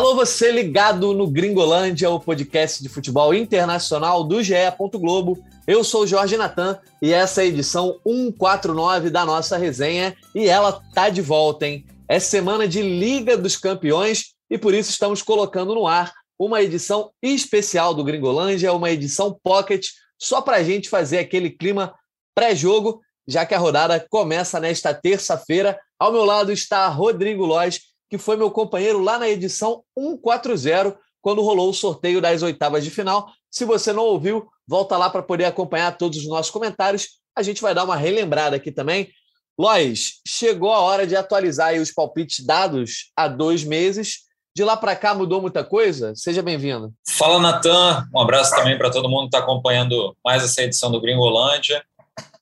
Alô, você ligado no Gringolândia, o podcast de futebol internacional do GE. Globo. Eu sou Jorge Natan e essa é a edição 149 da nossa resenha e ela tá de volta, hein? É semana de Liga dos Campeões e por isso estamos colocando no ar uma edição especial do Gringolândia, uma edição pocket, só para a gente fazer aquele clima pré-jogo, já que a rodada começa nesta terça-feira. Ao meu lado está Rodrigo Lois que foi meu companheiro lá na edição 140, quando rolou o sorteio das oitavas de final. Se você não ouviu, volta lá para poder acompanhar todos os nossos comentários. A gente vai dar uma relembrada aqui também. Lois, chegou a hora de atualizar os palpites dados há dois meses. De lá para cá mudou muita coisa? Seja bem-vindo. Fala, Natan. Um abraço também para todo mundo que está acompanhando mais essa edição do Gringolândia.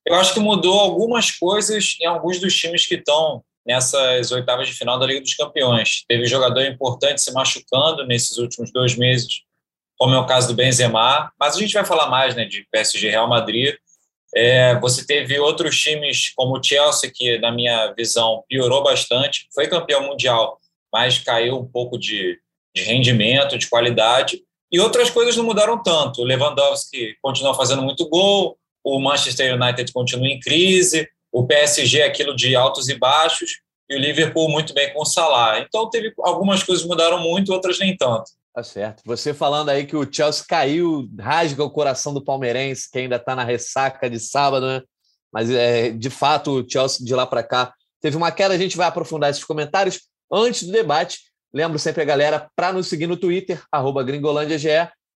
Eu acho que mudou algumas coisas em alguns dos times que estão nessas oitavas de final da Liga dos Campeões. Teve jogador importante se machucando nesses últimos dois meses, como é o caso do Benzema, mas a gente vai falar mais né, de PSG Real Madrid. É, você teve outros times como o Chelsea, que, na minha visão, piorou bastante, foi campeão mundial, mas caiu um pouco de, de rendimento, de qualidade, e outras coisas não mudaram tanto. O Lewandowski continua fazendo muito gol, o Manchester United continua em crise, o PSG é aquilo de altos e baixos, e o Liverpool muito bem com o Salah. Então teve algumas coisas mudaram muito, outras nem tanto. Tá certo. Você falando aí que o Chelsea caiu, rasga o coração do palmeirense, que ainda está na ressaca de sábado, né? Mas é, de fato o Chelsea de lá para cá teve uma queda. A gente vai aprofundar esses comentários antes do debate. Lembro sempre a galera para nos seguir no Twitter, @gringolândiage,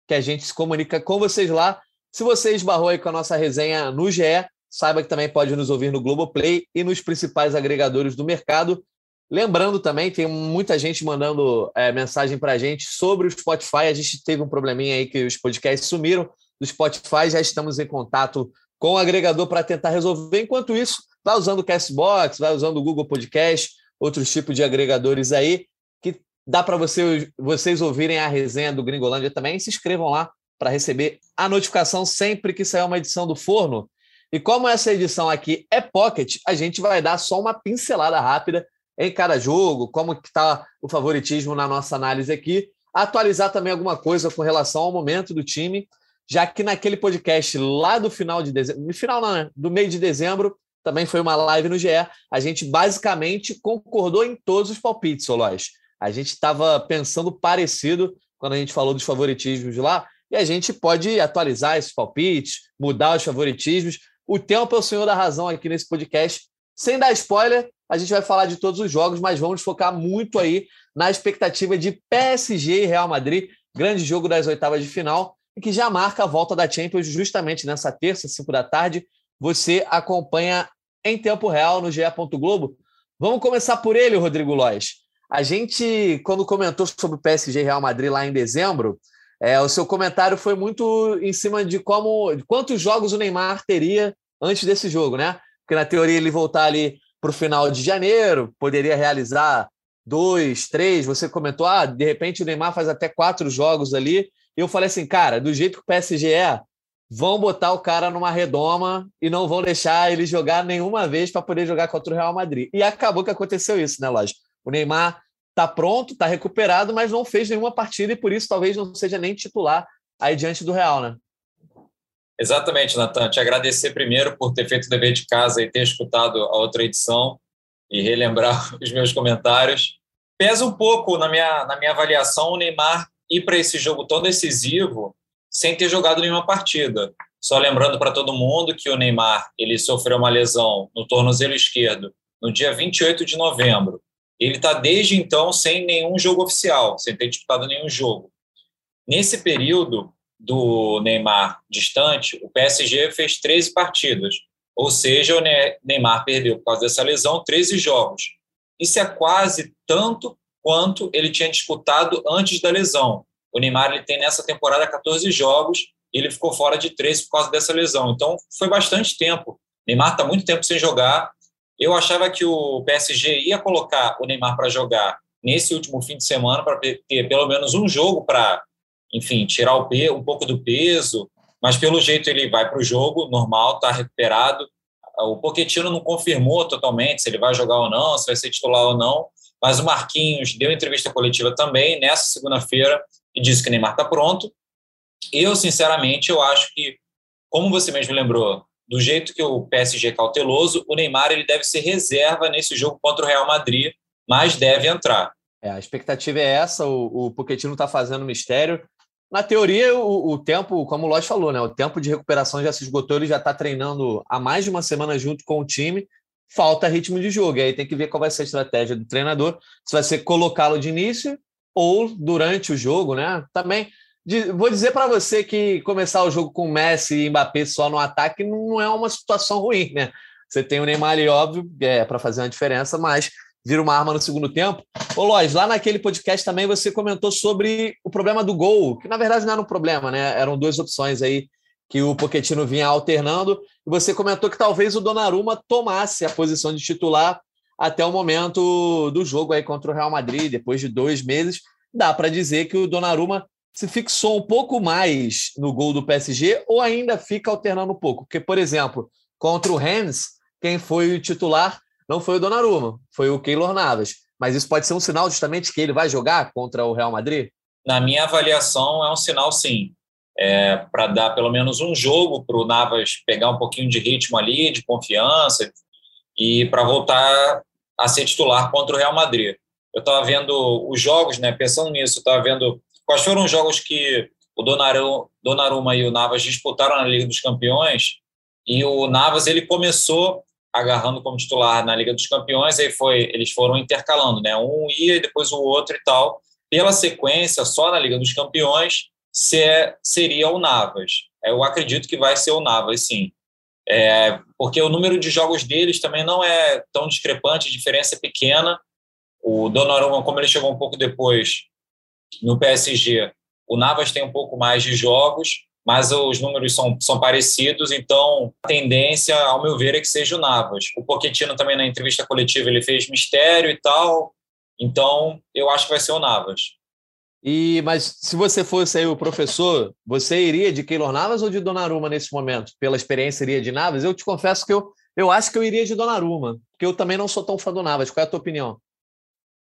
que a gente se comunica com vocês lá. Se você esbarrou aí com a nossa resenha no GE, Saiba que também pode nos ouvir no Globoplay e nos principais agregadores do mercado. Lembrando também, tem muita gente mandando é, mensagem para a gente sobre o Spotify. A gente teve um probleminha aí que os podcasts sumiram do Spotify. Já estamos em contato com o agregador para tentar resolver. Enquanto isso, vai usando o Castbox, vai usando o Google Podcast, outros tipos de agregadores aí, que dá para você, vocês ouvirem a resenha do Gringolândia também. Se inscrevam lá para receber a notificação sempre que sair uma edição do Forno. E como essa edição aqui é pocket, a gente vai dar só uma pincelada rápida em cada jogo, como está o favoritismo na nossa análise aqui, atualizar também alguma coisa com relação ao momento do time, já que naquele podcast lá do final de dezembro, final não, né? do meio de dezembro, também foi uma live no GE, a gente basicamente concordou em todos os palpites, Solós. A gente estava pensando parecido quando a gente falou dos favoritismos lá, e a gente pode atualizar esses palpites, mudar os favoritismos, o tempo é o senhor da razão aqui nesse podcast. Sem dar spoiler, a gente vai falar de todos os jogos, mas vamos focar muito aí na expectativa de PSG e Real Madrid, grande jogo das oitavas de final, e que já marca a volta da Champions justamente nessa terça, 5 da tarde. Você acompanha em tempo real no GE. Globo. Vamos começar por ele, Rodrigo Lois. A gente, quando comentou sobre o PSG e Real Madrid lá em dezembro, é, o seu comentário foi muito em cima de como de quantos jogos o Neymar teria antes desse jogo, né? Porque na teoria ele voltar ali para o final de janeiro, poderia realizar dois, três. Você comentou, ah, de repente o Neymar faz até quatro jogos ali. E eu falei assim, cara, do jeito que o PSG é, vão botar o cara numa redoma e não vão deixar ele jogar nenhuma vez para poder jogar contra o Real Madrid. E acabou que aconteceu isso, né, lógico? O Neymar está pronto, está recuperado, mas não fez nenhuma partida e por isso talvez não seja nem titular aí diante do Real, né? Exatamente, Natan. Te agradecer primeiro por ter feito o dever de casa e ter escutado a outra edição e relembrar os meus comentários. Pesa um pouco na minha, na minha avaliação o Neymar ir para esse jogo tão decisivo sem ter jogado nenhuma partida. Só lembrando para todo mundo que o Neymar ele sofreu uma lesão no tornozelo esquerdo no dia 28 de novembro ele está desde então sem nenhum jogo oficial, sem ter disputado nenhum jogo. Nesse período do Neymar distante, o PSG fez 13 partidas, ou seja, o Neymar perdeu por causa dessa lesão 13 jogos. Isso é quase tanto quanto ele tinha disputado antes da lesão. O Neymar ele tem nessa temporada 14 jogos e ele ficou fora de 13 por causa dessa lesão. Então, foi bastante tempo. O Neymar está muito tempo sem jogar eu achava que o PSG ia colocar o Neymar para jogar nesse último fim de semana para ter pelo menos um jogo para, enfim, tirar o pe um pouco do peso, mas pelo jeito ele vai para o jogo normal, está recuperado. O Pochettino não confirmou totalmente se ele vai jogar ou não, se vai ser titular ou não, mas o Marquinhos deu entrevista coletiva também nessa segunda-feira e disse que o Neymar está pronto. Eu, sinceramente, eu acho que, como você mesmo lembrou, do jeito que o PSG é cauteloso, o Neymar ele deve ser reserva nesse jogo contra o Real Madrid, mas deve entrar. É, a expectativa é essa, o, o Pochettino está fazendo mistério. Na teoria, o, o tempo, como o Lodge falou, né, o tempo de recuperação já se esgotou, ele já está treinando há mais de uma semana junto com o time, falta ritmo de jogo. E aí tem que ver qual vai ser a estratégia do treinador, se vai ser colocá-lo de início ou durante o jogo, né? Também vou dizer para você que começar o jogo com Messi e Mbappé só no ataque não é uma situação ruim, né? Você tem o Neymar ali, óbvio, é, para fazer uma diferença, mas vira uma arma no segundo tempo. Ô, Lois, lá naquele podcast também você comentou sobre o problema do gol, que na verdade não era um problema, né? Eram duas opções aí que o Poquetino vinha alternando, e você comentou que talvez o Donnarumma tomasse a posição de titular até o momento do jogo aí contra o Real Madrid, depois de dois meses. Dá para dizer que o Donnarumma se fixou um pouco mais no gol do PSG ou ainda fica alternando um pouco? Porque, por exemplo, contra o Rennes, quem foi o titular não foi o Donnarumma, foi o Keylor Navas. Mas isso pode ser um sinal justamente que ele vai jogar contra o Real Madrid? Na minha avaliação, é um sinal sim é, para dar pelo menos um jogo para o Navas pegar um pouquinho de ritmo ali, de confiança, e para voltar a ser titular contra o Real Madrid. Eu estava vendo os jogos, né, pensando nisso, estava vendo quais foram os jogos que o Donnarumma, Donnarumma e o Navas disputaram na Liga dos Campeões, e o Navas ele começou agarrando como titular na Liga dos Campeões, aí foi, eles foram intercalando, né? Um ia e depois o outro e tal. Pela sequência, só na Liga dos Campeões, se é, seria o Navas. Eu acredito que vai ser o Navas, sim. É, porque o número de jogos deles também não é tão discrepante, a diferença é pequena. O Donnarumma, como ele chegou um pouco depois no PSG, o Navas tem um pouco mais de jogos, mas os números são, são parecidos, então a tendência, ao meu ver, é que seja o Navas. O Pochettino também na entrevista coletiva ele fez mistério e tal, então eu acho que vai ser o Navas. E, mas se você fosse aí o professor, você iria de Keylor Navas ou de Donnarumma nesse momento? Pela experiência, iria de Navas? Eu te confesso que eu, eu acho que eu iria de Donnarumma, porque eu também não sou tão fã do Navas. Qual é a tua opinião?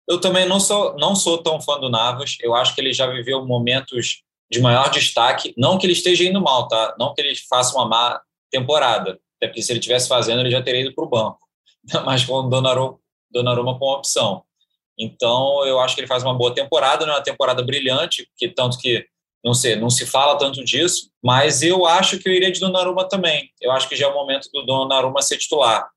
Eu também não sou, não sou tão fã do Navas. Eu acho que ele já viveu momentos de maior destaque. Não que ele esteja indo mal, tá? Não que ele faça uma má temporada. Até porque se ele estivesse fazendo, ele já teria ido para o banco. Mas com o Donnarumma, Donnarumma com opção. Então, eu acho que ele faz uma boa temporada, não é uma temporada brilhante, que tanto que não sei, não se fala tanto disso, mas eu acho que eu iria de Donnarumma também. Eu acho que já é o momento do Donnarumma ser titular.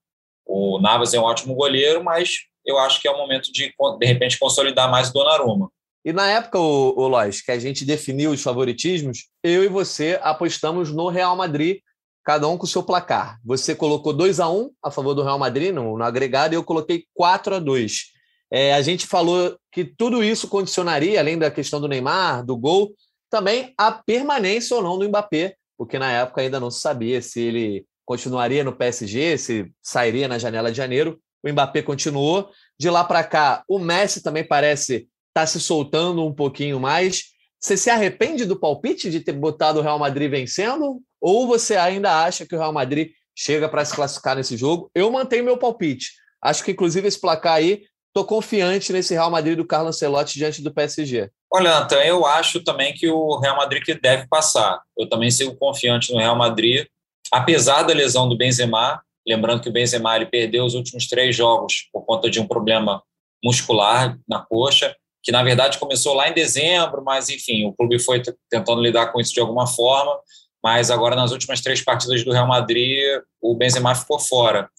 O Navas é um ótimo goleiro, mas eu acho que é o momento de, de repente, consolidar mais o Donnarumma. E na época, o, o Lois, que a gente definiu os favoritismos, eu e você apostamos no Real Madrid, cada um com o seu placar. Você colocou 2 a 1 um a favor do Real Madrid no, no agregado e eu coloquei 4 a 2 é, a gente falou que tudo isso condicionaria, além da questão do Neymar, do gol, também a permanência ou não do Mbappé, porque na época ainda não se sabia se ele continuaria no PSG, se sairia na janela de janeiro. O Mbappé continuou. De lá para cá, o Messi também parece estar tá se soltando um pouquinho mais. Você se arrepende do palpite de ter botado o Real Madrid vencendo? Ou você ainda acha que o Real Madrid chega para se classificar nesse jogo? Eu mantenho meu palpite. Acho que, inclusive, esse placar aí Estou confiante nesse Real Madrid do Carlos Ancelotti diante do PSG. Olha, Antan, eu acho também que o Real Madrid deve passar. Eu também sigo confiante no Real Madrid, apesar da lesão do Benzema. Lembrando que o Benzema ele perdeu os últimos três jogos por conta de um problema muscular na coxa, que na verdade começou lá em dezembro, mas enfim, o clube foi tentando lidar com isso de alguma forma. Mas agora nas últimas três partidas do Real Madrid, o Benzema ficou fora.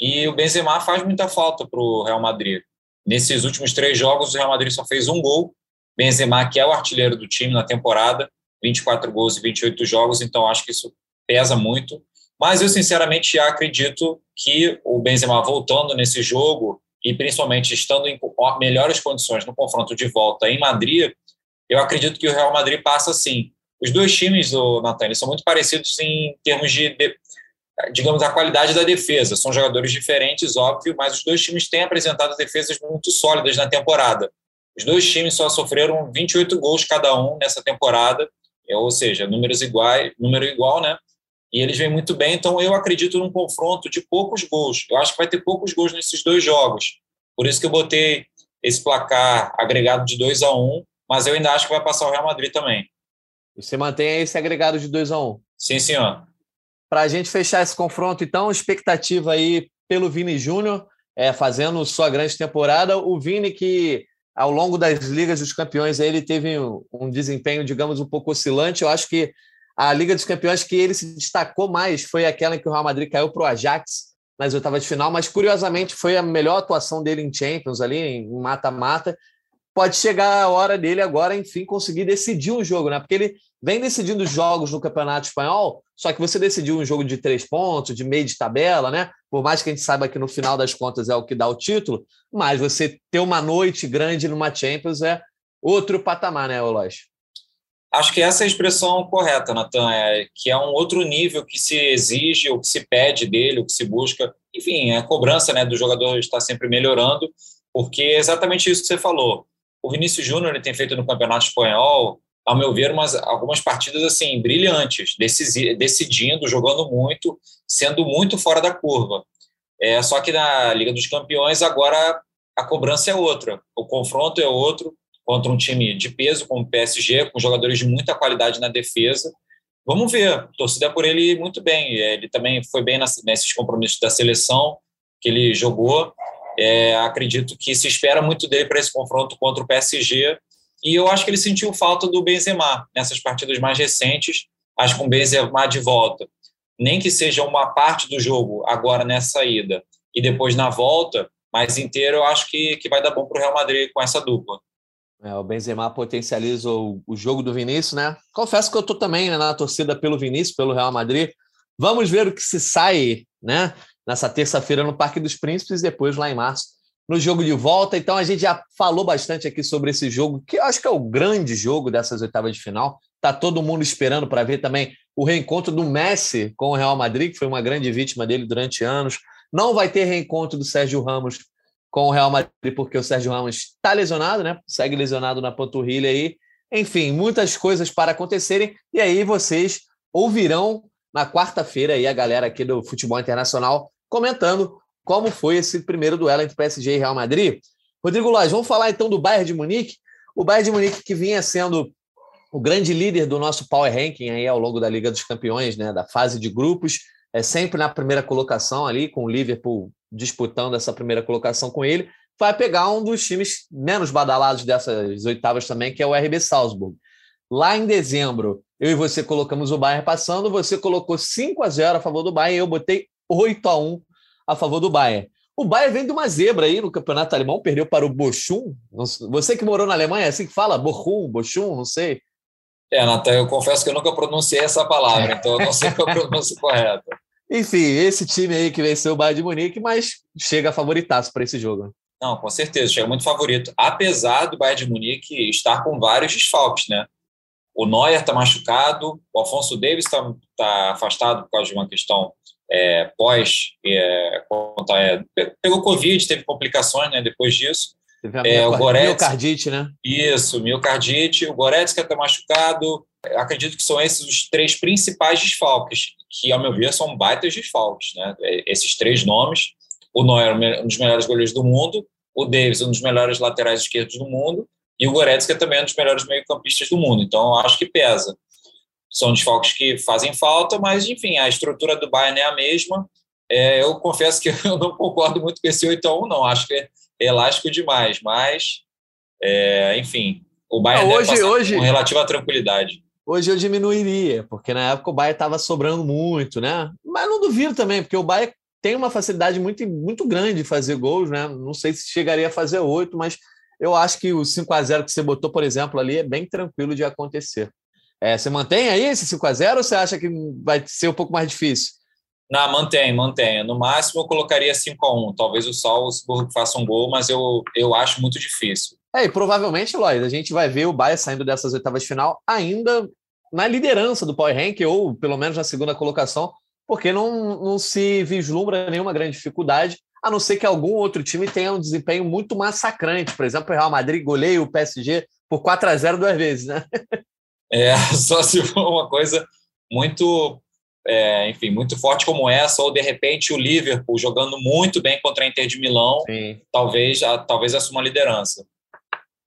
E o Benzema faz muita falta para o Real Madrid. Nesses últimos três jogos, o Real Madrid só fez um gol. Benzema, que é o artilheiro do time na temporada, 24 gols e 28 jogos, então acho que isso pesa muito. Mas eu, sinceramente, acredito que o Benzema voltando nesse jogo e principalmente estando em melhores condições no confronto de volta em Madrid, eu acredito que o Real Madrid passa sim. Os dois times do Natan são muito parecidos em termos de, de digamos, a qualidade da defesa. São jogadores diferentes, óbvio, mas os dois times têm apresentado defesas muito sólidas na temporada. Os dois times só sofreram 28 gols cada um nessa temporada, ou seja, números iguais, número igual, né? E eles vêm muito bem, então eu acredito num confronto de poucos gols. Eu acho que vai ter poucos gols nesses dois jogos. Por isso que eu botei esse placar agregado de 2 a 1 mas eu ainda acho que vai passar o Real Madrid também. Você mantém esse agregado de 2 a 1 Sim, senhor. Para a gente fechar esse confronto, então, expectativa aí pelo Vini Júnior, é, fazendo sua grande temporada. O Vini, que ao longo das Ligas dos Campeões ele teve um desempenho, digamos, um pouco oscilante. Eu acho que a Liga dos Campeões que ele se destacou mais foi aquela em que o Real Madrid caiu para o Ajax nas oitavas de final, mas curiosamente foi a melhor atuação dele em Champions, ali em mata-mata. Pode chegar a hora dele agora, enfim, conseguir decidir um jogo, né? Porque ele vem decidindo jogos no Campeonato Espanhol, só que você decidiu um jogo de três pontos, de meio de tabela, né? Por mais que a gente saiba que no final das contas é o que dá o título, mas você ter uma noite grande numa Champions é outro patamar, né, Oloz? Acho que essa é a expressão correta, Natan, é que é um outro nível que se exige, o que se pede dele, o que se busca. Enfim, a cobrança né, do jogador está sempre melhorando, porque é exatamente isso que você falou. O Vinícius Júnior tem feito no Campeonato Espanhol ao meu ver, umas, algumas partidas assim brilhantes, decidindo, jogando muito, sendo muito fora da curva. É, só que na Liga dos Campeões agora a cobrança é outra, o confronto é outro contra um time de peso como o PSG, com jogadores de muita qualidade na defesa. Vamos ver, torcida por ele muito bem. É, ele também foi bem nesses compromissos da seleção que ele jogou. É, acredito que se espera muito dele para esse confronto contra o PSG e eu acho que ele sentiu falta do Benzema nessas partidas mais recentes, acho que o Benzema de volta, nem que seja uma parte do jogo agora nessa ida e depois na volta, mais inteiro, eu acho que, que vai dar bom para o Real Madrid com essa dupla. É, o Benzema potencializa o, o, jogo do Vinícius, né? Confesso que eu estou também né, na torcida pelo Vinícius, pelo Real Madrid. Vamos ver o que se sai, né? Nessa terça-feira no Parque dos Príncipes e depois lá em março no jogo de volta. Então a gente já falou bastante aqui sobre esse jogo, que eu acho que é o grande jogo dessas oitavas de final. Tá todo mundo esperando para ver também o reencontro do Messi com o Real Madrid, que foi uma grande vítima dele durante anos. Não vai ter reencontro do Sérgio Ramos com o Real Madrid, porque o Sérgio Ramos está lesionado, né? Segue lesionado na panturrilha aí. Enfim, muitas coisas para acontecerem. E aí vocês ouvirão na quarta-feira aí a galera aqui do Futebol Internacional comentando como foi esse primeiro duelo entre PSG e Real Madrid. Rodrigo Lóis, vamos falar então do Bayern de Munique. O Bayern de Munique que vinha sendo o grande líder do nosso power ranking aí ao longo da Liga dos Campeões, né, da fase de grupos, é sempre na primeira colocação ali, com o Liverpool disputando essa primeira colocação com ele, vai pegar um dos times menos badalados dessas oitavas também, que é o RB Salzburg. Lá em dezembro, eu e você colocamos o Bayern passando, você colocou 5 a 0 a favor do Bayern, eu botei 8 a 1 a favor do Bayern. O Bayern vem de uma zebra aí no campeonato alemão, perdeu para o Bochum. Você que morou na Alemanha, é assim que fala? Bochum, Bochum, não sei. É, Natan, eu confesso que eu nunca pronunciei essa palavra, então eu não sei qual a pronúncia correta. Enfim, esse time aí que venceu o Bayern de Munique, mas chega favoritaço para esse jogo. Não, com certeza, chega muito favorito. Apesar do Bayern de Munique estar com vários desfalques, né? O Neuer está machucado, o Alfonso Davis está tá afastado por causa de uma questão é, pós, é, é, pegou Covid, teve complicações né, depois disso. Teve é, o Goretzka, miocardite, né? Isso, miocardite. O Goretzka está machucado. Acredito que são esses os três principais desfalques, que, ao meu ver, são baitas desfalques. Né? É, esses três nomes. O Neuer, um dos melhores goleiros do mundo. O Davis, um dos melhores laterais esquerdos do mundo. E o Goretzka também é um dos melhores meio-campistas do mundo. Então, eu acho que pesa são desfalques que fazem falta, mas, enfim, a estrutura do Bayern é a mesma. É, eu confesso que eu não concordo muito com esse 8 a 1 não. Acho que é elástico demais, mas, é, enfim, o Bayern não, hoje, hoje, com relativa tranquilidade. Hoje eu diminuiria, porque na época o Bayern estava sobrando muito, né? Mas não duvido também, porque o Bayern tem uma facilidade muito, muito grande de fazer gols, né? Não sei se chegaria a fazer oito, mas eu acho que o 5 a 0 que você botou, por exemplo, ali é bem tranquilo de acontecer. É, você mantém aí esse 5 a 0 ou você acha que vai ser um pouco mais difícil? Não, mantém, mantém. No máximo eu colocaria 5 a 1 Talvez o Salzburg faça um gol, mas eu, eu acho muito difícil. É, e provavelmente, Lloyd, a gente vai ver o Bayern saindo dessas oitavas de final ainda na liderança do Power Rank, ou pelo menos na segunda colocação, porque não, não se vislumbra nenhuma grande dificuldade, a não ser que algum outro time tenha um desempenho muito massacrante. Por exemplo, o Real Madrid goleia o PSG por 4 a 0 duas vezes, né? É, só se for uma coisa muito é, enfim, muito forte como essa, ou de repente o Liverpool jogando muito bem contra a Inter de Milão, Sim. talvez, a, talvez assuma a liderança.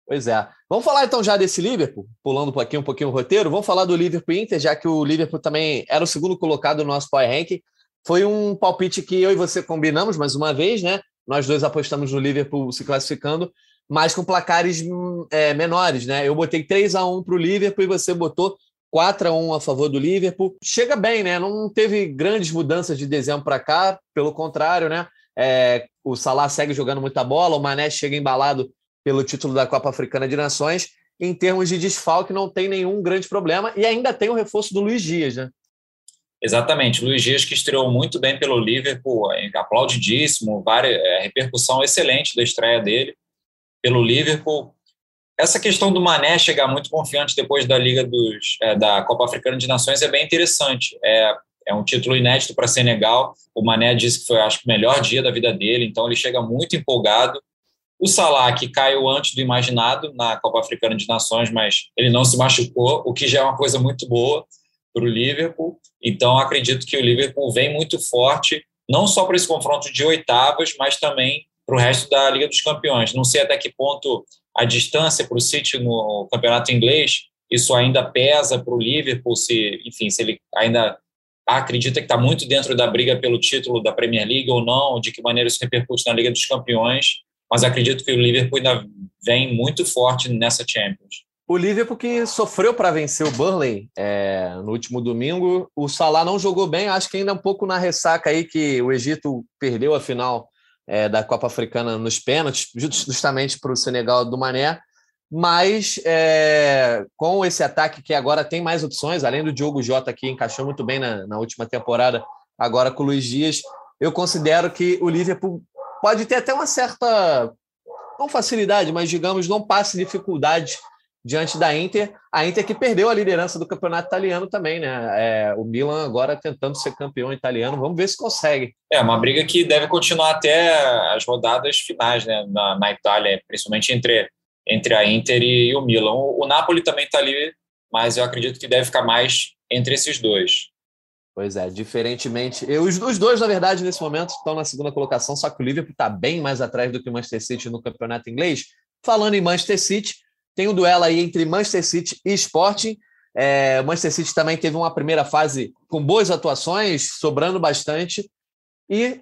Pois é. Vamos falar então já desse Liverpool, pulando aqui um pouquinho o roteiro. Vamos falar do Liverpool Inter, já que o Liverpool também era o segundo colocado no nosso Power Rank. Foi um palpite que eu e você combinamos mais uma vez, né? Nós dois apostamos no Liverpool se classificando, mas com placares é, menores, né? Eu botei 3 a 1 para o Liverpool e você botou 4 a 1 a favor do Liverpool. Chega bem, né? Não teve grandes mudanças de dezembro para cá, pelo contrário, né? É, o Salah segue jogando muita bola, o Mané chega embalado pelo título da Copa Africana de Nações. Em termos de desfalque, não tem nenhum grande problema e ainda tem o reforço do Luiz Dias, né? Exatamente, Luiz Dias que estreou muito bem pelo Liverpool, é, aplaudidíssimo, várias, é, repercussão excelente da estreia dele pelo Liverpool. Essa questão do Mané chegar muito confiante depois da Liga dos é, da Copa Africana de Nações é bem interessante. É, é um título inédito para Senegal. O Mané disse que foi, acho, o melhor dia da vida dele, então ele chega muito empolgado. O Salah, que caiu antes do imaginado na Copa Africana de Nações, mas ele não se machucou, o que já é uma coisa muito boa para o Liverpool. Então, acredito que o Liverpool vem muito forte, não só para esse confronto de oitavas, mas também para o resto da Liga dos Campeões. Não sei até que ponto a distância para o City no campeonato inglês, isso ainda pesa para o Liverpool, se, enfim, se ele ainda acredita que está muito dentro da briga pelo título da Premier League ou não, de que maneira isso repercute na Liga dos Campeões, mas acredito que o Liverpool ainda vem muito forte nessa Champions. O Liverpool que sofreu para vencer o Burnley é, no último domingo. O Salah não jogou bem, acho que ainda um pouco na ressaca aí que o Egito perdeu a final é, da Copa Africana nos pênaltis, justamente para o Senegal do Mané. Mas é, com esse ataque que agora tem mais opções, além do Diogo Jota que encaixou muito bem na, na última temporada, agora com o Luiz Dias, eu considero que o Liverpool pode ter até uma certa, não facilidade, mas digamos, não passe dificuldade diante da Inter. A Inter que perdeu a liderança do campeonato italiano também, né? É, o Milan agora tentando ser campeão italiano. Vamos ver se consegue. É uma briga que deve continuar até as rodadas finais, né? Na, na Itália, principalmente entre, entre a Inter e o Milan. O, o Napoli também está ali, mas eu acredito que deve ficar mais entre esses dois. Pois é, diferentemente. Eu, os, os dois, na verdade, nesse momento estão na segunda colocação, só que o Liverpool está bem mais atrás do que o Manchester City no campeonato inglês. Falando em Manchester City, tem um duelo aí entre Manchester City e Sporting. É, Manchester City também teve uma primeira fase com boas atuações, sobrando bastante. E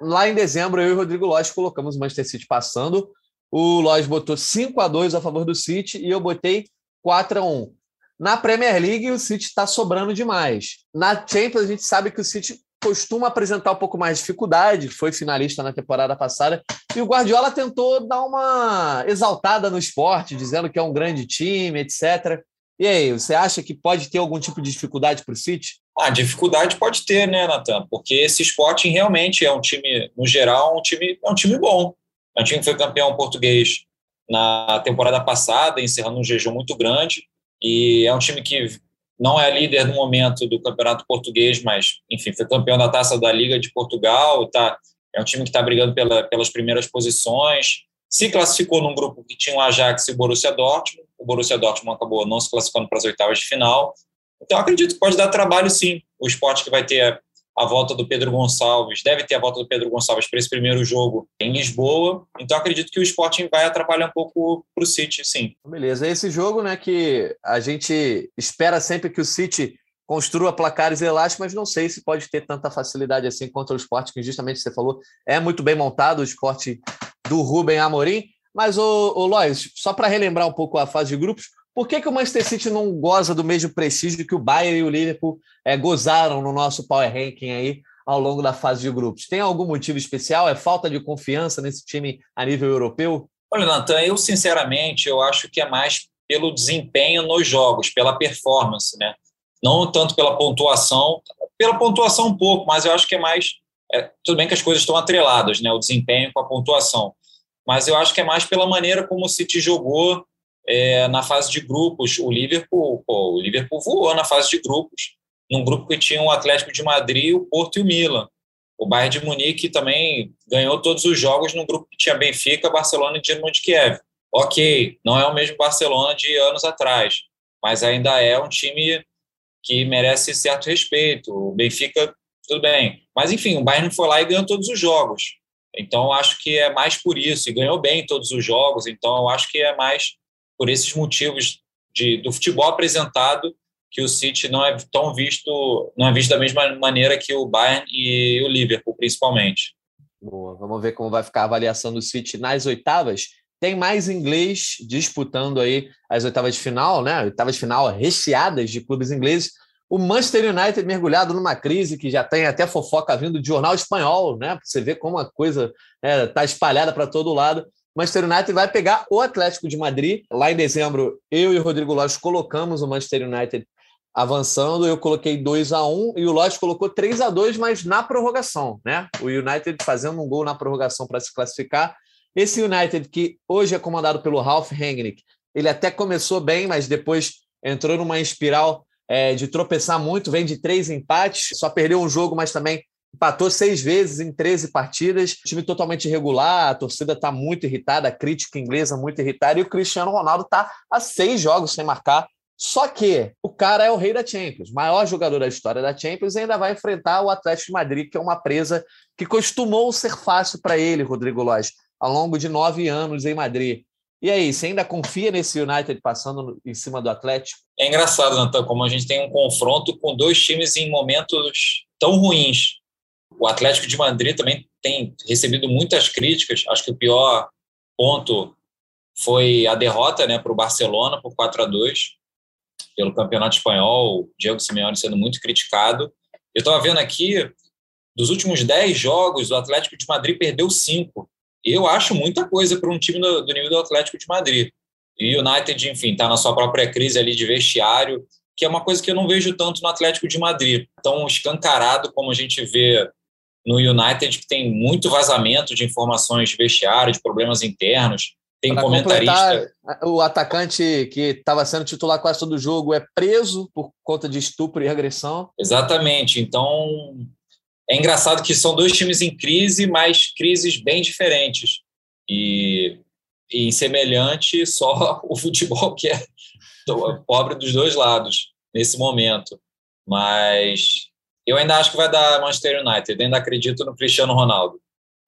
lá em dezembro, eu e o Rodrigo Lodge colocamos o Manchester City passando. O Lodge botou 5 a 2 a favor do City e eu botei 4 a 1 na Premier League, o City está sobrando demais. Na Champions, a gente sabe que o City costuma apresentar um pouco mais de dificuldade, foi finalista na temporada passada, e o Guardiola tentou dar uma exaltada no esporte, dizendo que é um grande time, etc. E aí, você acha que pode ter algum tipo de dificuldade para o City? Ah, dificuldade pode ter, né, Natan? Porque esse Sporting realmente é um time, no geral, um time, é um time bom. É um time que foi campeão português na temporada passada, encerrando um jejum muito grande. E é um time que não é líder no momento do Campeonato Português, mas, enfim, foi campeão da Taça da Liga de Portugal. Tá, é um time que está brigando pela, pelas primeiras posições. Se classificou num grupo que tinha o Ajax e o Borussia Dortmund. O Borussia Dortmund acabou não se classificando para as oitavas de final. Então, acredito que pode dar trabalho, sim. O esporte que vai ter a volta do Pedro Gonçalves, deve ter a volta do Pedro Gonçalves para esse primeiro jogo em Lisboa. Então acredito que o Sporting vai atrapalhar um pouco para o City, sim. Beleza. Esse jogo, né, que a gente espera sempre que o City construa placares elásticos, mas não sei se pode ter tanta facilidade assim contra o esporte, que justamente você falou, é muito bem montado o esporte do Rubem Amorim. Mas, o Lois, só para relembrar um pouco a fase de grupos, por que, que o Manchester City não goza do mesmo prestígio que o Bayern e o Liverpool é, gozaram no nosso Power Ranking aí ao longo da fase de grupos? Tem algum motivo especial? É falta de confiança nesse time a nível europeu? Olha, Natan, eu sinceramente eu acho que é mais pelo desempenho nos jogos, pela performance, né? Não tanto pela pontuação, pela pontuação um pouco, mas eu acho que é mais é, tudo bem que as coisas estão atreladas, né? O desempenho com a pontuação, mas eu acho que é mais pela maneira como o City jogou é, na fase de grupos, o Liverpool, pô, o Liverpool voou na fase de grupos, num grupo que tinha o Atlético de Madrid, o Porto e o Milan. O Bayern de Munique também ganhou todos os jogos num grupo que tinha Benfica, Barcelona e Dinamo de Kiev. Ok, não é o mesmo Barcelona de anos atrás, mas ainda é um time que merece certo respeito. O Benfica, tudo bem. Mas, enfim, o Bayern foi lá e ganhou todos os jogos. Então, acho que é mais por isso. E ganhou bem todos os jogos. Então, acho que é mais por esses motivos de, do futebol apresentado que o City não é tão visto, não é visto da mesma maneira que o Bayern e o Liverpool, principalmente. Boa, vamos ver como vai ficar a avaliação do City nas oitavas. Tem mais inglês disputando aí as oitavas de final, né? Oitavas de final recheadas de clubes ingleses. O Manchester United mergulhado numa crise que já tem até fofoca vindo de jornal espanhol, né? Você vê como a coisa está é, tá espalhada para todo lado. Manchester United vai pegar o Atlético de Madrid. Lá em dezembro, eu e o Rodrigo Lopes colocamos o Manchester United avançando. Eu coloquei 2 a 1 e o Lopes colocou 3 a 2 mas na prorrogação, né? O United fazendo um gol na prorrogação para se classificar. Esse United, que hoje é comandado pelo Ralf Rangnick, ele até começou bem, mas depois entrou numa espiral é, de tropeçar muito, vem de três empates, só perdeu um jogo, mas também empatou seis vezes em 13 partidas, time totalmente irregular, a torcida está muito irritada, a crítica inglesa muito irritada, e o Cristiano Ronaldo está a seis jogos sem marcar. Só que o cara é o rei da Champions, maior jogador da história da Champions, e ainda vai enfrentar o Atlético de Madrid, que é uma presa que costumou ser fácil para ele, Rodrigo Lóis, ao longo de nove anos em Madrid. E aí, você ainda confia nesse United passando em cima do Atlético? É engraçado, Natan, como a gente tem um confronto com dois times em momentos tão ruins. O Atlético de Madrid também tem recebido muitas críticas. Acho que o pior ponto foi a derrota né, para o Barcelona por 4 a 2 pelo Campeonato Espanhol, o Diego Simeone sendo muito criticado. Eu estava vendo aqui, dos últimos 10 jogos, o Atlético de Madrid perdeu 5. Eu acho muita coisa para um time do, do, nível do Atlético de Madrid. E o United, enfim, está na sua própria crise ali de vestiário, que é uma coisa que eu não vejo tanto no Atlético de Madrid. Tão escancarado como a gente vê no United, que tem muito vazamento de informações de vestiário, de problemas internos. Tem pra comentarista. O atacante que estava sendo titular quase todo o jogo é preso por conta de estupro e agressão. Exatamente. Então, é engraçado que são dois times em crise, mas crises bem diferentes. E, e semelhante só o futebol que é pobre dos dois lados nesse momento. Mas eu ainda acho que vai dar Manchester United, ainda acredito no Cristiano Ronaldo.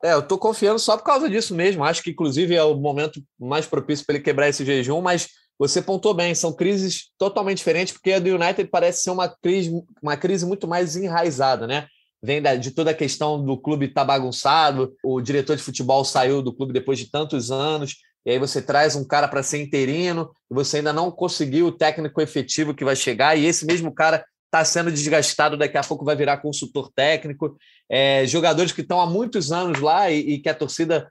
É, eu tô confiando só por causa disso mesmo. Acho que, inclusive, é o momento mais propício para ele quebrar esse jejum, mas você pontou bem, são crises totalmente diferentes, porque a do United parece ser uma crise, uma crise muito mais enraizada, né? Vem da, de toda a questão do clube estar tá bagunçado, o diretor de futebol saiu do clube depois de tantos anos, e aí você traz um cara para ser interino, e você ainda não conseguiu o técnico efetivo que vai chegar, e esse mesmo cara está sendo desgastado, daqui a pouco vai virar consultor técnico. É, jogadores que estão há muitos anos lá e, e que a torcida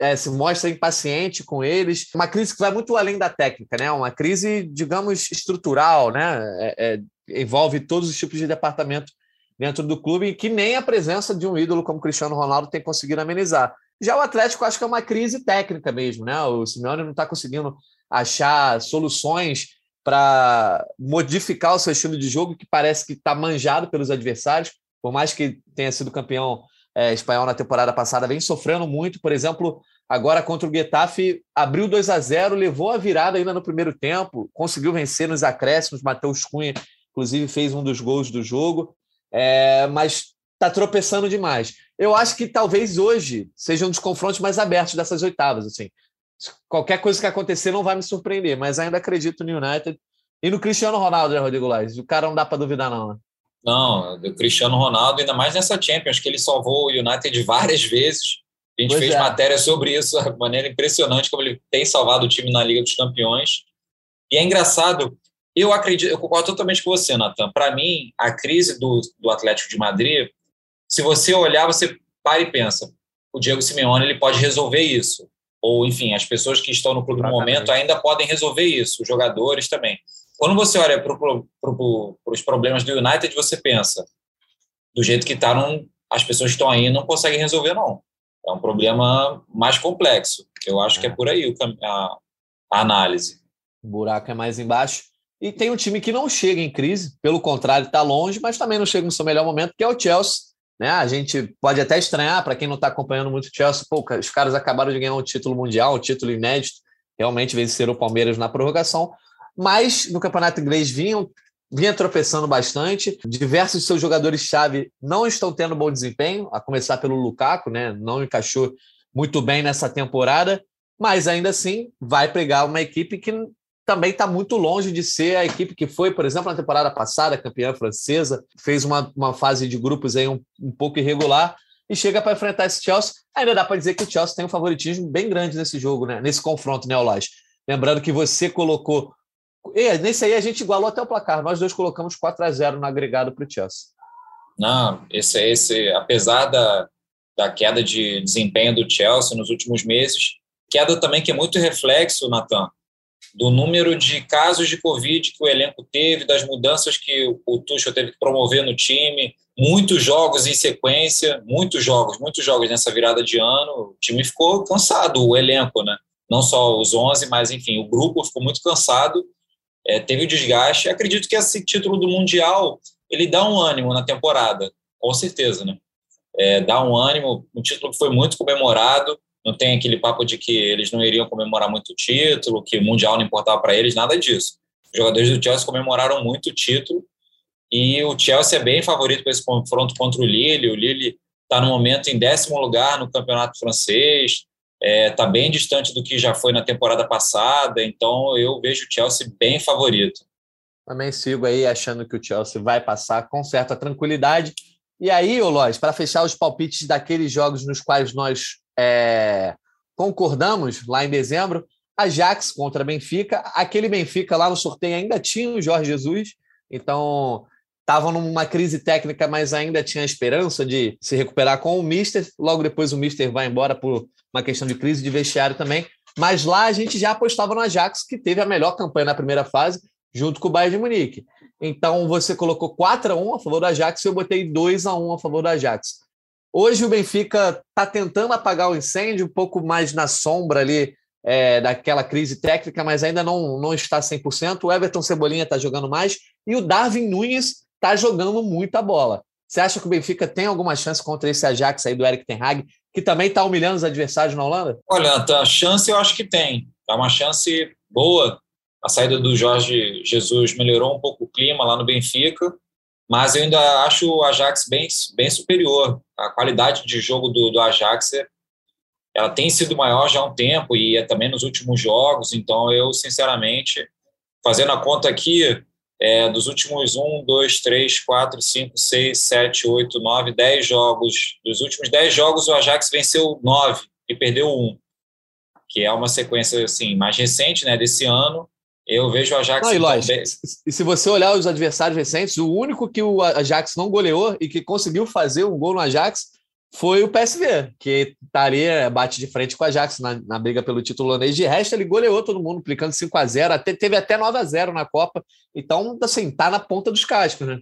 é, se mostra impaciente com eles. Uma crise que vai muito além da técnica, né? Uma crise, digamos, estrutural, né? É, é envolve todos os tipos de departamento dentro do clube e que nem a presença de um ídolo como Cristiano Ronaldo tem conseguido amenizar. Já o Atlético acho que é uma crise técnica mesmo, né? O Simeone não está conseguindo achar soluções para modificar o seu estilo de jogo, que parece que está manjado pelos adversários, por mais que tenha sido campeão é, espanhol na temporada passada, vem sofrendo muito. Por exemplo, agora contra o Getafe, abriu 2 a 0 levou a virada ainda no primeiro tempo, conseguiu vencer nos acréscimos. Matheus Cunha, inclusive, fez um dos gols do jogo, é, mas está tropeçando demais. Eu acho que talvez hoje seja um dos confrontos mais abertos dessas oitavas. Assim qualquer coisa que acontecer não vai me surpreender, mas ainda acredito no United e no Cristiano Ronaldo, né, Rodrigo Lais? O cara não dá para duvidar, não, né? Não, do Cristiano Ronaldo, ainda mais nessa Champions, que ele salvou o United várias vezes. A gente pois fez é. matéria sobre isso, de maneira impressionante, como ele tem salvado o time na Liga dos Campeões. E é engraçado, eu acredito, eu concordo totalmente com você, Natan. Para mim, a crise do, do Atlético de Madrid, se você olhar, você para e pensa, o Diego Simeone ele pode resolver isso ou enfim, as pessoas que estão no clube no momento ainda podem resolver isso, os jogadores também. Quando você olha para pro, pro, os problemas do United, você pensa, do jeito que está, as pessoas que estão aí não conseguem resolver, não. É um problema mais complexo. Eu acho é. que é por aí a, a análise. O buraco é mais embaixo. E tem um time que não chega em crise, pelo contrário, está longe, mas também não chega no seu melhor momento, que é o Chelsea, né? A gente pode até estranhar, para quem não está acompanhando muito o Chelsea, pô, os caras acabaram de ganhar um título mundial, um título inédito, realmente venceram o Palmeiras na prorrogação, mas no campeonato inglês vinham vinha tropeçando bastante. Diversos de seus jogadores-chave não estão tendo bom desempenho, a começar pelo Lukaku, né? Não encaixou muito bem nessa temporada, mas ainda assim vai pegar uma equipe que também está muito longe de ser a equipe que foi, por exemplo, na temporada passada, campeã francesa, fez uma, uma fase de grupos aí um, um pouco irregular e chega para enfrentar esse Chelsea. Ainda dá para dizer que o Chelsea tem um favoritismo bem grande nesse jogo, né? nesse confronto, né, Olaj? Lembrando que você colocou. E, nesse aí a gente igualou até o placar. Nós dois colocamos 4 a 0 no agregado para o Chelsea. Não, esse, esse, apesar da, da queda de desempenho do Chelsea nos últimos meses, queda também que é muito reflexo, Natan, do número de casos de Covid que o elenco teve, das mudanças que o Tuchel teve que promover no time, muitos jogos em sequência, muitos jogos, muitos jogos nessa virada de ano, o time ficou cansado, o elenco, né? Não só os 11, mas enfim, o grupo ficou muito cansado, é, teve o desgaste. Acredito que esse título do Mundial, ele dá um ânimo na temporada, com certeza, né? É, dá um ânimo, um título que foi muito comemorado, não tem aquele papo de que eles não iriam comemorar muito o título, que o Mundial não importava para eles, nada disso. Os jogadores do Chelsea comemoraram muito o título e o Chelsea é bem favorito para esse confronto contra o Lille. O Lille está no momento em décimo lugar no campeonato francês, está é, tá bem distante do que já foi na temporada passada, então eu vejo o Chelsea bem favorito. Também sigo aí achando que o Chelsea vai passar com certa tranquilidade. E aí, Lois, para fechar os palpites daqueles jogos nos quais nós é, concordamos lá em dezembro, Ajax contra Benfica. Aquele Benfica lá no sorteio ainda tinha o Jorge Jesus, então estavam numa crise técnica, mas ainda tinha a esperança de se recuperar com o Mister. Logo depois o Mister vai embora por uma questão de crise de vestiário também. Mas lá a gente já apostava no Ajax, que teve a melhor campanha na primeira fase, junto com o Bayern de Munique. Então você colocou 4 a 1 a favor do Ajax eu botei 2 a 1 a favor do Ajax. Hoje o Benfica está tentando apagar o incêndio, um pouco mais na sombra ali é, daquela crise técnica, mas ainda não, não está 100%. O Everton Cebolinha está jogando mais e o Darwin Nunes está jogando muita bola. Você acha que o Benfica tem alguma chance contra esse Ajax aí do Eric Ten Hag, que também está humilhando os adversários na Holanda? Olha, a chance eu acho que tem. É uma chance boa. A saída do Jorge Jesus melhorou um pouco o clima lá no Benfica mas eu ainda acho o Ajax bem, bem superior. A qualidade de jogo do, do Ajax ela tem sido maior já há um tempo e é também nos últimos jogos. Então, eu, sinceramente, fazendo a conta aqui, é, dos últimos 1, 2, 3, 4, 5, 6, 7, 8, 9, 10 jogos, dos últimos 10 jogos, o Ajax venceu 9 e perdeu 1, que é uma sequência assim, mais recente né, desse ano. Eu vejo o Ajax. Não, e lógico, e se você olhar os adversários recentes, o único que o Ajax não goleou e que conseguiu fazer um gol no Ajax foi o PSV, que estaria bate de frente com o Ajax na, na briga pelo título holandês. De resto, ele goleou todo mundo, aplicando 5 a 0 até, teve até 9 a 0 na Copa. Então, assim, tá na ponta dos cascos, né?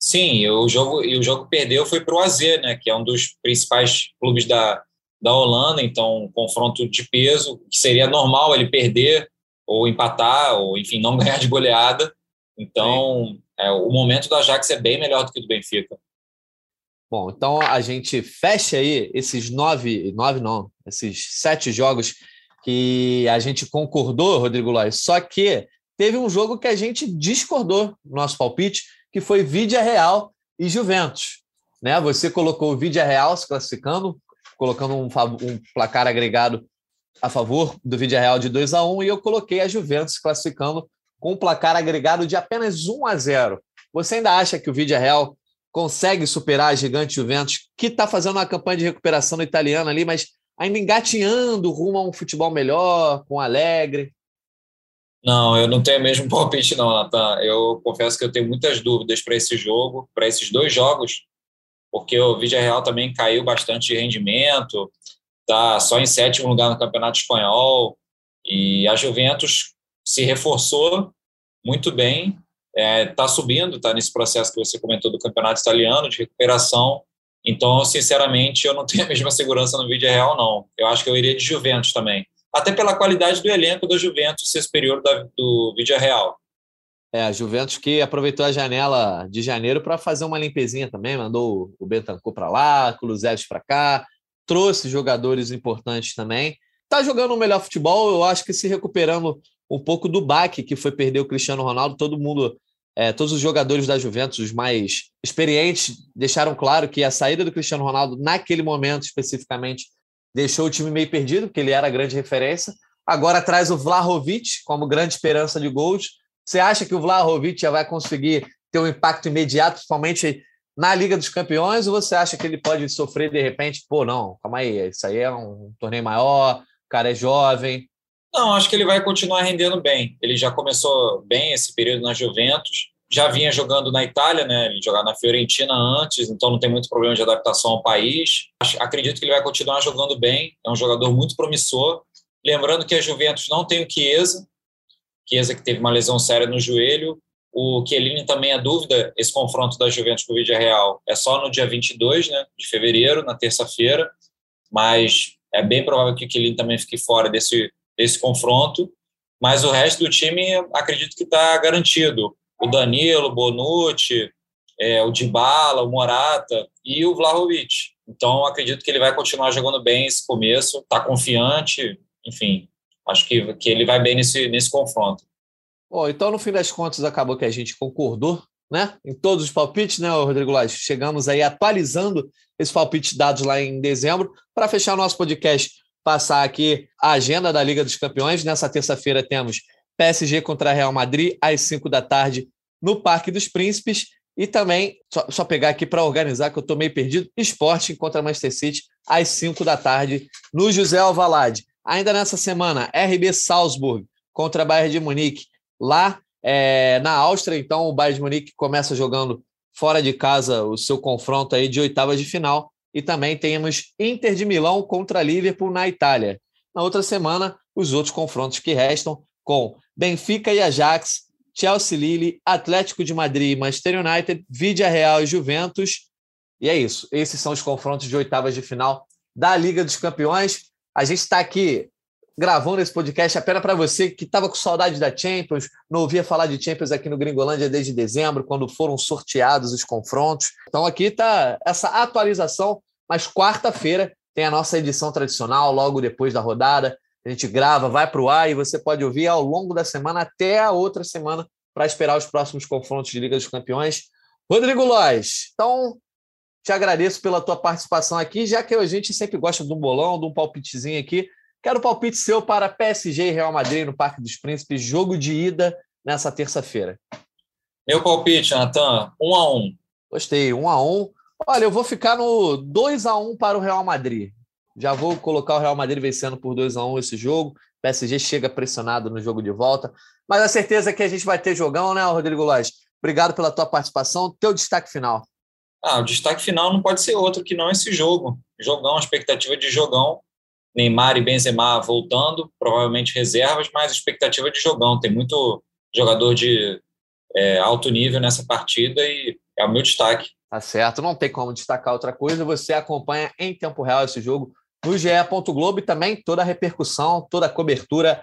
Sim, o jogo, e o jogo perdeu foi para o AZ, né? Que é um dos principais clubes da, da Holanda, então um confronto de peso, que seria normal ele perder ou empatar, ou enfim, não ganhar de goleada. Então, é, o momento do Ajax é bem melhor do que o do Benfica. Bom, então a gente fecha aí esses nove, nove não, esses sete jogos que a gente concordou, Rodrigo Lois, só que teve um jogo que a gente discordou no nosso palpite, que foi Vídea Real e Juventus. Né? Você colocou o Vídea Real se classificando, colocando um, um placar agregado a favor do Vídeo Real de 2 a 1 e eu coloquei a Juventus classificando com um placar agregado de apenas 1 a 0. Você ainda acha que o Vídeo Real consegue superar a gigante Juventus, que está fazendo uma campanha de recuperação no italiano ali, mas ainda engatinhando rumo a um futebol melhor, com alegre? Não, eu não tenho mesmo palpite, não, Natan. Eu confesso que eu tenho muitas dúvidas para esse jogo, para esses dois jogos, porque o Vídeo Real também caiu bastante de rendimento está só em sétimo lugar no Campeonato Espanhol e a Juventus se reforçou muito bem, está é, tá subindo, está nesse processo que você comentou do Campeonato Italiano de recuperação. Então, sinceramente, eu não tenho a mesma segurança no vídeo real, não. Eu acho que eu iria de Juventus também. Até pela qualidade do elenco da Juventus ser superior da, do vídeo real. É, a Juventus que aproveitou a janela de janeiro para fazer uma limpezinha também, mandou o Bentancur para lá, o Kulusevski para cá, trouxe jogadores importantes também. Está jogando o melhor futebol, eu acho que se recuperando um pouco do baque que foi perder o Cristiano Ronaldo. Todo mundo é, todos os jogadores da Juventus, os mais experientes, deixaram claro que a saída do Cristiano Ronaldo, naquele momento especificamente, deixou o time meio perdido, porque ele era a grande referência. Agora traz o Vlahovic como grande esperança de gols. Você acha que o Vlahovic já vai conseguir ter um impacto imediato, principalmente na Liga dos Campeões, ou você acha que ele pode sofrer de repente? Pô, não, calma aí, isso aí é um torneio maior, o cara é jovem. Não, acho que ele vai continuar rendendo bem. Ele já começou bem esse período na Juventus, já vinha jogando na Itália, né? Ele jogava na Fiorentina antes, então não tem muito problema de adaptação ao país. Acredito que ele vai continuar jogando bem. É um jogador muito promissor. Lembrando que a Juventus não tem o Chiesa, Chiesa que teve uma lesão séria no joelho. O Chiellini também é dúvida, esse confronto da Juventus com o Vídeo Real é só no dia 22 né, de fevereiro, na terça-feira, mas é bem provável que o Chiellini também fique fora desse desse confronto, mas o resto do time acredito que está garantido. O Danilo, o Bonucci, é, o Dybala, o Morata e o Vlahovic. Então, acredito que ele vai continuar jogando bem esse começo, está confiante, enfim, acho que, que ele vai bem nesse, nesse confronto. Bom, então, no fim das contas, acabou que a gente concordou né? em todos os palpites, né, Rodrigo Lage? Chegamos aí atualizando esses palpites dados lá em dezembro. Para fechar o nosso podcast, passar aqui a agenda da Liga dos Campeões. Nessa terça-feira temos PSG contra Real Madrid, às 5 da tarde, no Parque dos Príncipes. E também, só, só pegar aqui para organizar, que eu estou meio perdido, Esporte contra Manchester City, às 5 da tarde, no José Alvalade. Ainda nessa semana, RB Salzburg contra Bayern de Munique, lá é, na Áustria. Então, o Bayern de Munique começa jogando fora de casa o seu confronto aí de oitavas de final. E também temos Inter de Milão contra Liverpool na Itália. Na outra semana, os outros confrontos que restam com Benfica e Ajax, Chelsea Lille, Atlético de Madrid e Manchester United, Vidia Real e Juventus. E é isso. Esses são os confrontos de oitavas de final da Liga dos Campeões. A gente está aqui gravando esse podcast apenas para você que estava com saudade da Champions, não ouvia falar de Champions aqui no Gringolândia desde dezembro, quando foram sorteados os confrontos. Então aqui está essa atualização mas quarta-feira tem a nossa edição tradicional, logo depois da rodada. A gente grava, vai para o ar e você pode ouvir ao longo da semana até a outra semana para esperar os próximos confrontos de Liga dos Campeões. Rodrigo Lois, então te agradeço pela tua participação aqui, já que a gente sempre gosta de um bolão, de um palpitezinho aqui. Quero o palpite seu para PSG e Real Madrid no Parque dos Príncipes, jogo de ida nessa terça-feira. Meu palpite, Natan, um a um. Gostei, um a um. Olha, eu vou ficar no 2 a 1 para o Real Madrid. Já vou colocar o Real Madrid vencendo por 2 a 1 esse jogo. O PSG chega pressionado no jogo de volta. Mas a certeza é que a gente vai ter jogão, né, Rodrigo Lóis? Obrigado pela tua participação. Teu destaque final. Ah, o destaque final não pode ser outro que não esse jogo. Jogão, expectativa de jogão. Neymar e Benzema voltando, provavelmente reservas, mas expectativa de jogão. Tem muito jogador de é, alto nível nessa partida e é o meu destaque. Tá certo, não tem como destacar outra coisa. Você acompanha em tempo real esse jogo no GE. Globo e também toda a repercussão, toda a cobertura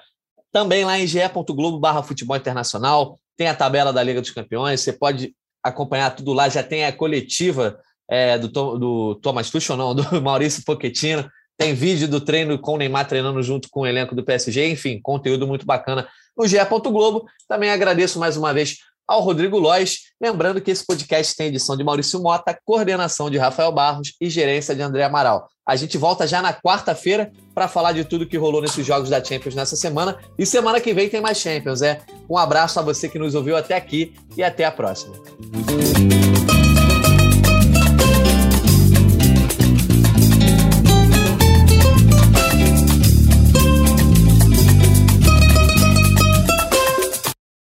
também lá em ge.globo barra futebol internacional. Tem a tabela da Liga dos Campeões, você pode acompanhar tudo lá. Já tem a coletiva é, do, do Thomas Tuchel, não, do Maurício Pochettino. Tem vídeo do treino com o Neymar treinando junto com o elenco do PSG. Enfim, conteúdo muito bacana no GE. Globo. Também agradeço mais uma vez ao Rodrigo Lois. Lembrando que esse podcast tem edição de Maurício Mota, coordenação de Rafael Barros e gerência de André Amaral. A gente volta já na quarta-feira para falar de tudo que rolou nesses jogos da Champions nessa semana. E semana que vem tem mais Champions, é? Um abraço a você que nos ouviu até aqui e até a próxima.